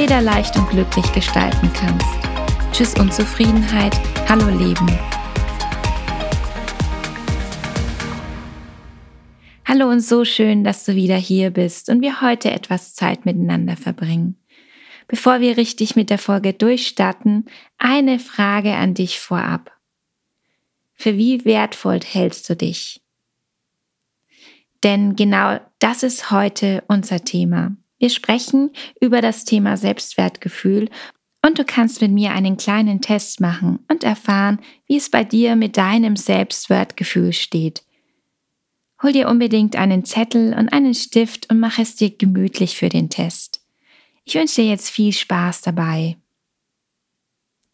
federleicht und glücklich gestalten kannst. Tschüss Unzufriedenheit, hallo Leben. Hallo und so schön, dass du wieder hier bist und wir heute etwas Zeit miteinander verbringen. Bevor wir richtig mit der Folge durchstarten, eine Frage an dich vorab. Für wie wertvoll hältst du dich? Denn genau das ist heute unser Thema. Wir sprechen über das Thema Selbstwertgefühl und du kannst mit mir einen kleinen Test machen und erfahren, wie es bei dir mit deinem Selbstwertgefühl steht. Hol dir unbedingt einen Zettel und einen Stift und mach es dir gemütlich für den Test. Ich wünsche dir jetzt viel Spaß dabei.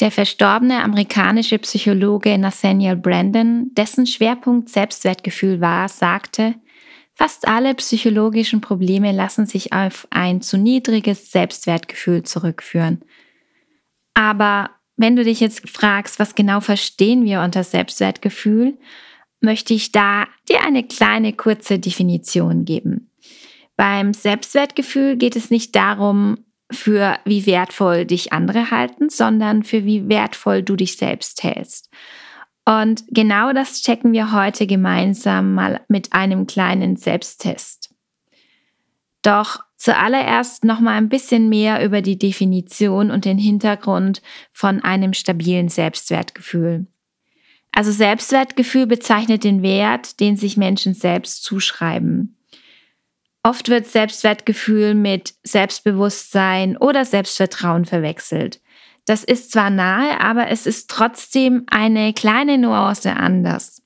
Der verstorbene amerikanische Psychologe Nathaniel Brandon, dessen Schwerpunkt Selbstwertgefühl war, sagte, Fast alle psychologischen Probleme lassen sich auf ein zu niedriges Selbstwertgefühl zurückführen. Aber wenn du dich jetzt fragst, was genau verstehen wir unter Selbstwertgefühl, möchte ich da dir eine kleine kurze Definition geben. Beim Selbstwertgefühl geht es nicht darum, für wie wertvoll dich andere halten, sondern für wie wertvoll du dich selbst hältst. Und genau das checken wir heute gemeinsam mal mit einem kleinen Selbsttest. Doch zuallererst noch mal ein bisschen mehr über die Definition und den Hintergrund von einem stabilen Selbstwertgefühl. Also Selbstwertgefühl bezeichnet den Wert, den sich Menschen selbst zuschreiben. Oft wird Selbstwertgefühl mit Selbstbewusstsein oder Selbstvertrauen verwechselt. Das ist zwar nahe, aber es ist trotzdem eine kleine Nuance anders.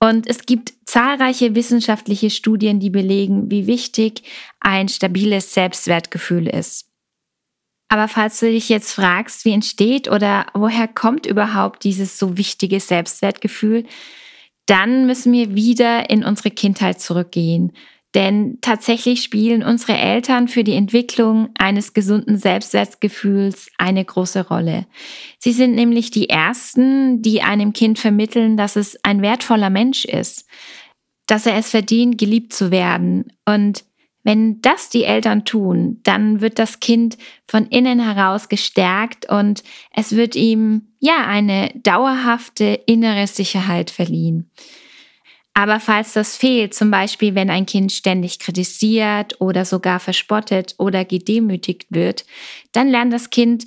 Und es gibt zahlreiche wissenschaftliche Studien, die belegen, wie wichtig ein stabiles Selbstwertgefühl ist. Aber falls du dich jetzt fragst, wie entsteht oder woher kommt überhaupt dieses so wichtige Selbstwertgefühl, dann müssen wir wieder in unsere Kindheit zurückgehen denn tatsächlich spielen unsere Eltern für die Entwicklung eines gesunden Selbstwertgefühls eine große Rolle. Sie sind nämlich die Ersten, die einem Kind vermitteln, dass es ein wertvoller Mensch ist, dass er es verdient, geliebt zu werden. Und wenn das die Eltern tun, dann wird das Kind von innen heraus gestärkt und es wird ihm ja eine dauerhafte innere Sicherheit verliehen. Aber falls das fehlt, zum Beispiel wenn ein Kind ständig kritisiert oder sogar verspottet oder gedemütigt wird, dann lernt das Kind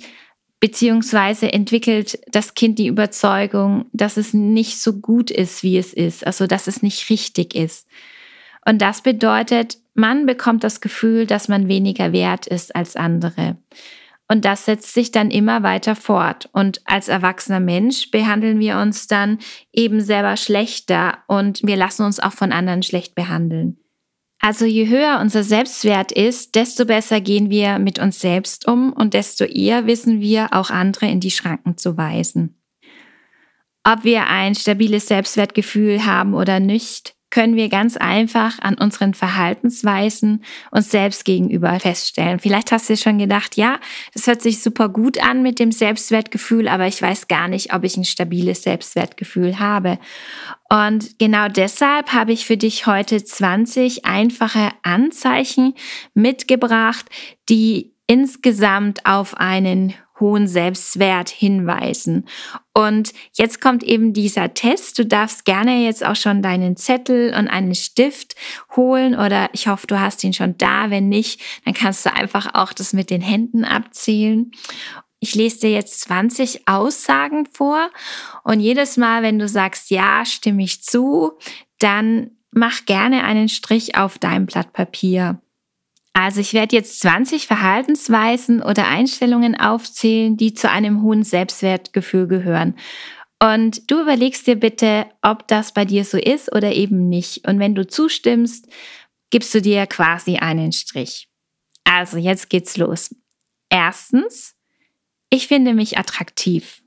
beziehungsweise entwickelt das Kind die Überzeugung, dass es nicht so gut ist, wie es ist, also dass es nicht richtig ist. Und das bedeutet, man bekommt das Gefühl, dass man weniger wert ist als andere. Und das setzt sich dann immer weiter fort. Und als erwachsener Mensch behandeln wir uns dann eben selber schlechter und wir lassen uns auch von anderen schlecht behandeln. Also je höher unser Selbstwert ist, desto besser gehen wir mit uns selbst um und desto eher wissen wir, auch andere in die Schranken zu weisen. Ob wir ein stabiles Selbstwertgefühl haben oder nicht, können wir ganz einfach an unseren Verhaltensweisen uns selbst gegenüber feststellen. Vielleicht hast du schon gedacht, ja, das hört sich super gut an mit dem Selbstwertgefühl, aber ich weiß gar nicht, ob ich ein stabiles Selbstwertgefühl habe. Und genau deshalb habe ich für dich heute 20 einfache Anzeichen mitgebracht, die insgesamt auf einen hohen Selbstwert hinweisen. Und jetzt kommt eben dieser Test. Du darfst gerne jetzt auch schon deinen Zettel und einen Stift holen oder ich hoffe, du hast ihn schon da. Wenn nicht, dann kannst du einfach auch das mit den Händen abzählen. Ich lese dir jetzt 20 Aussagen vor und jedes Mal, wenn du sagst, ja, stimme ich zu, dann mach gerne einen Strich auf dein Blatt Papier. Also ich werde jetzt 20 Verhaltensweisen oder Einstellungen aufzählen, die zu einem hohen Selbstwertgefühl gehören. Und du überlegst dir bitte, ob das bei dir so ist oder eben nicht. Und wenn du zustimmst, gibst du dir quasi einen Strich. Also jetzt geht's los. Erstens, ich finde mich attraktiv.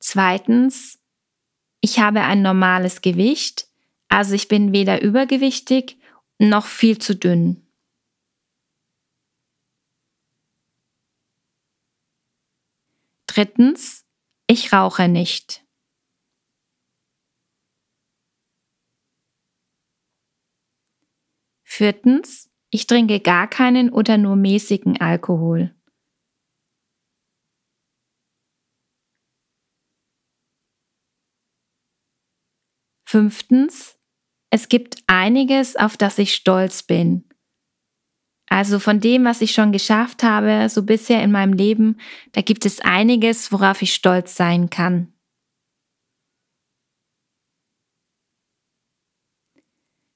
Zweitens, ich habe ein normales Gewicht, also ich bin weder übergewichtig noch viel zu dünn. Drittens, ich rauche nicht. Viertens, ich trinke gar keinen oder nur mäßigen Alkohol. Fünftens, es gibt einiges, auf das ich stolz bin. Also von dem, was ich schon geschafft habe, so bisher in meinem Leben, da gibt es einiges, worauf ich stolz sein kann.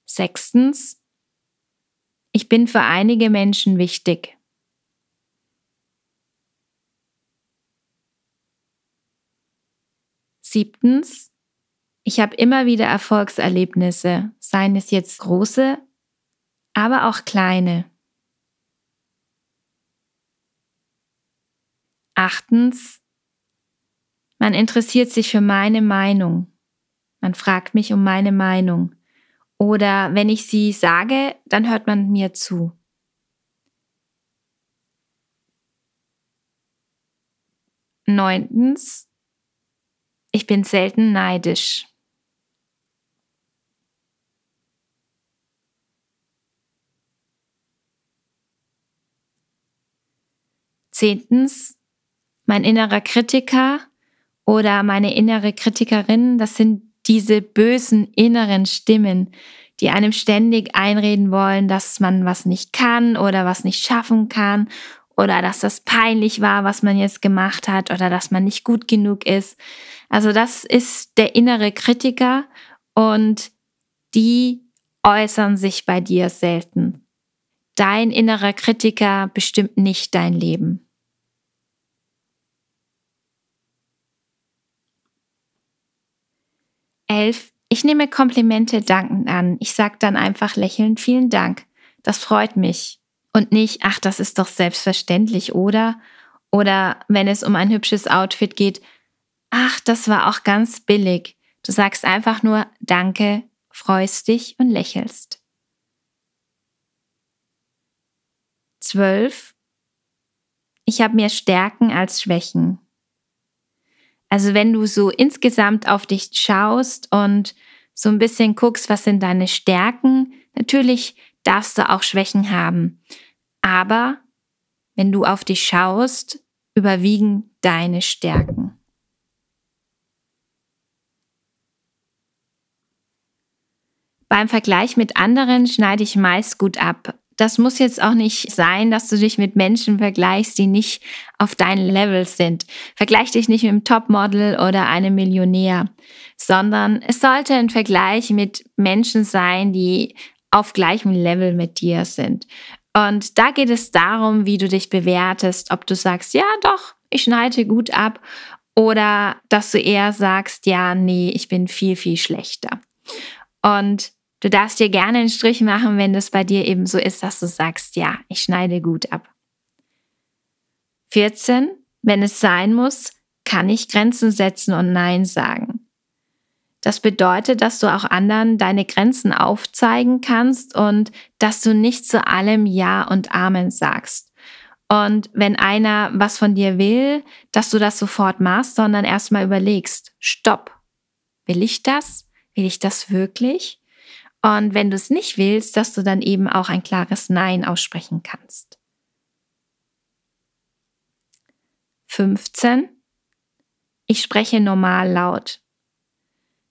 Sechstens, ich bin für einige Menschen wichtig. Siebtens, ich habe immer wieder Erfolgserlebnisse, seien es jetzt große, aber auch kleine. Achtens, man interessiert sich für meine Meinung. Man fragt mich um meine Meinung. Oder wenn ich sie sage, dann hört man mir zu. Neuntens, ich bin selten neidisch. Zehntens, mein innerer Kritiker oder meine innere Kritikerin, das sind diese bösen inneren Stimmen, die einem ständig einreden wollen, dass man was nicht kann oder was nicht schaffen kann oder dass das peinlich war, was man jetzt gemacht hat oder dass man nicht gut genug ist. Also das ist der innere Kritiker und die äußern sich bei dir selten. Dein innerer Kritiker bestimmt nicht dein Leben. 11. Ich nehme Komplimente dankend an. Ich sage dann einfach lächelnd vielen Dank. Das freut mich. Und nicht, ach, das ist doch selbstverständlich, oder? Oder wenn es um ein hübsches Outfit geht, ach, das war auch ganz billig. Du sagst einfach nur Danke, freust dich und lächelst. 12. Ich habe mehr Stärken als Schwächen. Also wenn du so insgesamt auf dich schaust und so ein bisschen guckst, was sind deine Stärken, natürlich darfst du auch Schwächen haben. Aber wenn du auf dich schaust, überwiegen deine Stärken. Beim Vergleich mit anderen schneide ich meist gut ab das muss jetzt auch nicht sein, dass du dich mit Menschen vergleichst, die nicht auf deinem Level sind. Vergleich dich nicht mit einem Topmodel oder einem Millionär, sondern es sollte ein Vergleich mit Menschen sein, die auf gleichem Level mit dir sind. Und da geht es darum, wie du dich bewertest, ob du sagst, ja doch, ich schneide gut ab oder dass du eher sagst, ja, nee, ich bin viel, viel schlechter. Und Du darfst dir gerne einen Strich machen, wenn das bei dir eben so ist, dass du sagst, ja, ich schneide gut ab. 14. Wenn es sein muss, kann ich Grenzen setzen und Nein sagen. Das bedeutet, dass du auch anderen deine Grenzen aufzeigen kannst und dass du nicht zu allem Ja und Amen sagst. Und wenn einer was von dir will, dass du das sofort machst, sondern erstmal überlegst, stopp, will ich das? Will ich das wirklich? Und wenn du es nicht willst, dass du dann eben auch ein klares Nein aussprechen kannst. 15. Ich spreche normal laut.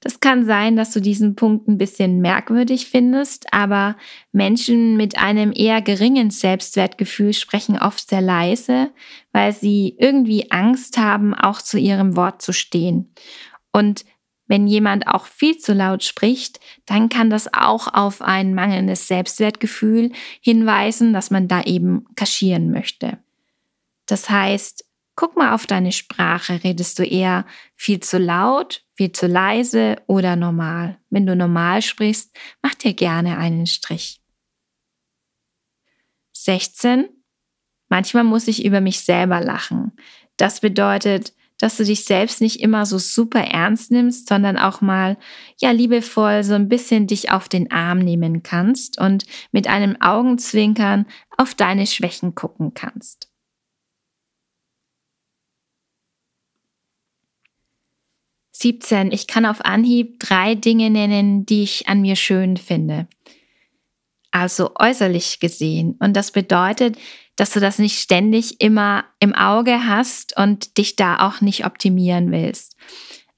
Das kann sein, dass du diesen Punkt ein bisschen merkwürdig findest, aber Menschen mit einem eher geringen Selbstwertgefühl sprechen oft sehr leise, weil sie irgendwie Angst haben, auch zu ihrem Wort zu stehen. Und wenn jemand auch viel zu laut spricht, dann kann das auch auf ein mangelndes Selbstwertgefühl hinweisen, dass man da eben kaschieren möchte. Das heißt, guck mal auf deine Sprache. Redest du eher viel zu laut, viel zu leise oder normal? Wenn du normal sprichst, mach dir gerne einen Strich. 16. Manchmal muss ich über mich selber lachen. Das bedeutet, dass du dich selbst nicht immer so super ernst nimmst, sondern auch mal, ja, liebevoll so ein bisschen dich auf den Arm nehmen kannst und mit einem Augenzwinkern auf deine Schwächen gucken kannst. Siebzehn. Ich kann auf Anhieb drei Dinge nennen, die ich an mir schön finde. Also äußerlich gesehen. Und das bedeutet, dass du das nicht ständig immer im Auge hast und dich da auch nicht optimieren willst.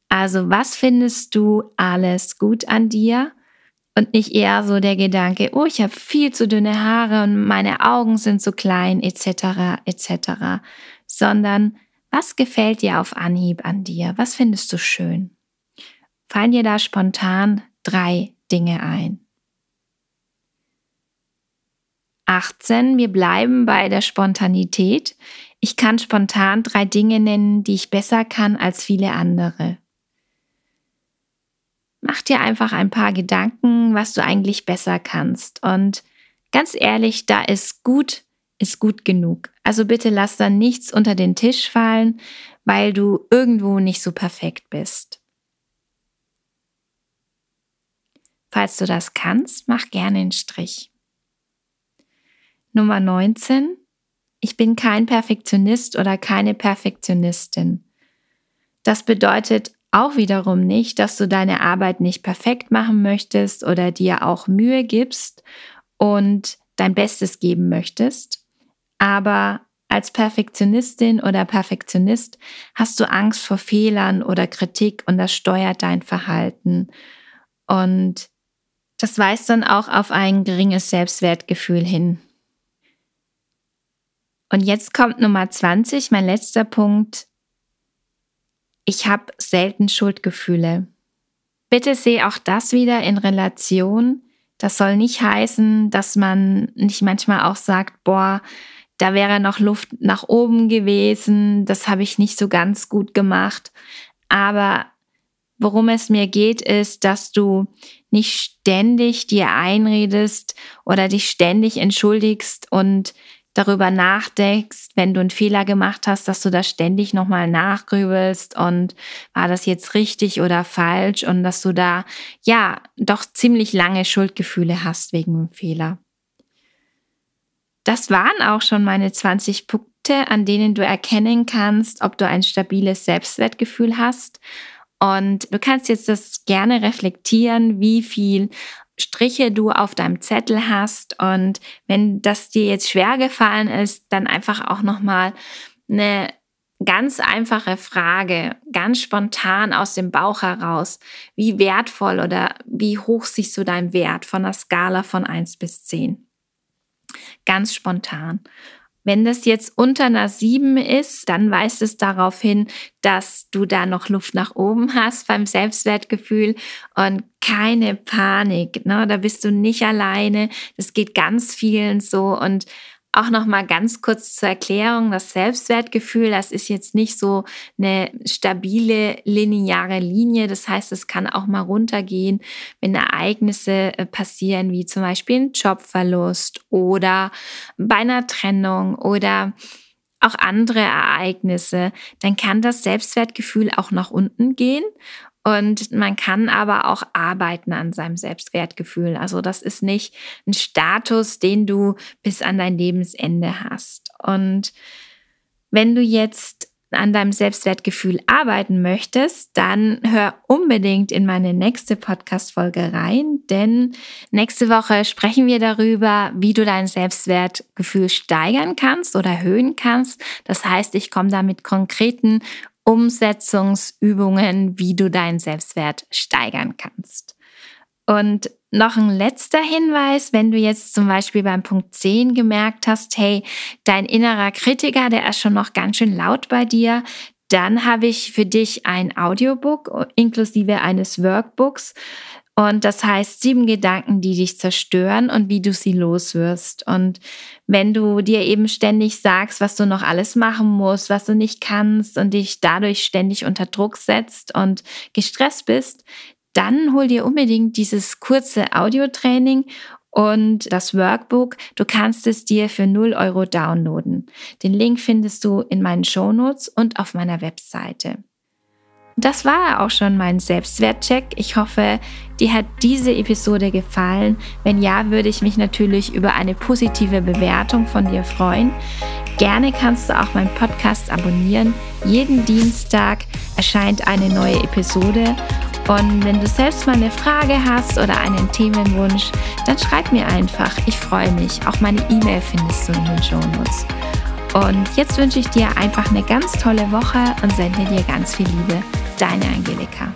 Also was findest du alles gut an dir? Und nicht eher so der Gedanke, oh, ich habe viel zu dünne Haare und meine Augen sind so klein, etc., etc., sondern was gefällt dir auf Anhieb an dir? Was findest du schön? Fallen dir da spontan drei Dinge ein? 18. Wir bleiben bei der Spontanität. Ich kann spontan drei Dinge nennen, die ich besser kann als viele andere. Mach dir einfach ein paar Gedanken, was du eigentlich besser kannst. Und ganz ehrlich, da ist gut, ist gut genug. Also bitte lass da nichts unter den Tisch fallen, weil du irgendwo nicht so perfekt bist. Falls du das kannst, mach gerne einen Strich. Nummer 19. Ich bin kein Perfektionist oder keine Perfektionistin. Das bedeutet auch wiederum nicht, dass du deine Arbeit nicht perfekt machen möchtest oder dir auch Mühe gibst und dein Bestes geben möchtest. Aber als Perfektionistin oder Perfektionist hast du Angst vor Fehlern oder Kritik und das steuert dein Verhalten. Und das weist dann auch auf ein geringes Selbstwertgefühl hin. Und jetzt kommt Nummer 20, mein letzter Punkt. Ich habe selten Schuldgefühle. Bitte sehe auch das wieder in Relation. Das soll nicht heißen, dass man nicht manchmal auch sagt, boah, da wäre noch Luft nach oben gewesen, das habe ich nicht so ganz gut gemacht. Aber worum es mir geht, ist, dass du nicht ständig dir einredest oder dich ständig entschuldigst und darüber nachdenkst, wenn du einen Fehler gemacht hast, dass du da ständig nochmal nachgrübelst und war das jetzt richtig oder falsch und dass du da ja doch ziemlich lange Schuldgefühle hast wegen dem Fehler. Das waren auch schon meine 20 Punkte, an denen du erkennen kannst, ob du ein stabiles Selbstwertgefühl hast. Und du kannst jetzt das gerne reflektieren, wie viel Striche du auf deinem Zettel hast und wenn das dir jetzt schwer gefallen ist, dann einfach auch noch mal eine ganz einfache Frage, ganz spontan aus dem Bauch heraus. Wie wertvoll oder wie hoch siehst du deinen Wert von der Skala von 1 bis 10? Ganz spontan. Wenn das jetzt unter einer 7 ist, dann weist es darauf hin, dass du da noch Luft nach oben hast beim Selbstwertgefühl und keine Panik. Ne? Da bist du nicht alleine. Das geht ganz vielen so und auch noch mal ganz kurz zur Erklärung: Das Selbstwertgefühl, das ist jetzt nicht so eine stabile lineare Linie. Das heißt, es kann auch mal runtergehen, wenn Ereignisse äh, passieren, wie zum Beispiel ein Jobverlust oder bei einer Trennung oder auch andere Ereignisse, dann kann das Selbstwertgefühl auch nach unten gehen und man kann aber auch arbeiten an seinem Selbstwertgefühl. Also das ist nicht ein Status, den du bis an dein Lebensende hast. Und wenn du jetzt an deinem Selbstwertgefühl arbeiten möchtest, dann hör unbedingt in meine nächste Podcast-Folge rein, denn nächste Woche sprechen wir darüber, wie du dein Selbstwertgefühl steigern kannst oder erhöhen kannst. Das heißt, ich komme da mit konkreten Umsetzungsübungen, wie du deinen Selbstwert steigern kannst. Und noch ein letzter Hinweis, wenn du jetzt zum Beispiel beim Punkt 10 gemerkt hast, hey, dein innerer Kritiker, der ist schon noch ganz schön laut bei dir, dann habe ich für dich ein Audiobook inklusive eines Workbooks, und das heißt sieben Gedanken, die dich zerstören und wie du sie loswirst. Und wenn du dir eben ständig sagst, was du noch alles machen musst, was du nicht kannst und dich dadurch ständig unter Druck setzt und gestresst bist, dann hol dir unbedingt dieses kurze Audiotraining und das Workbook. Du kannst es dir für 0 Euro downloaden. Den Link findest du in meinen Shownotes und auf meiner Webseite. Das war auch schon mein Selbstwertcheck. Ich hoffe, dir hat diese Episode gefallen. Wenn ja, würde ich mich natürlich über eine positive Bewertung von dir freuen. Gerne kannst du auch meinen Podcast abonnieren. Jeden Dienstag erscheint eine neue Episode. Und wenn du selbst mal eine Frage hast oder einen Themenwunsch, dann schreib mir einfach. Ich freue mich. Auch meine E-Mail findest du in den Show Notes. Und jetzt wünsche ich dir einfach eine ganz tolle Woche und sende dir ganz viel Liebe. Deine Angelika.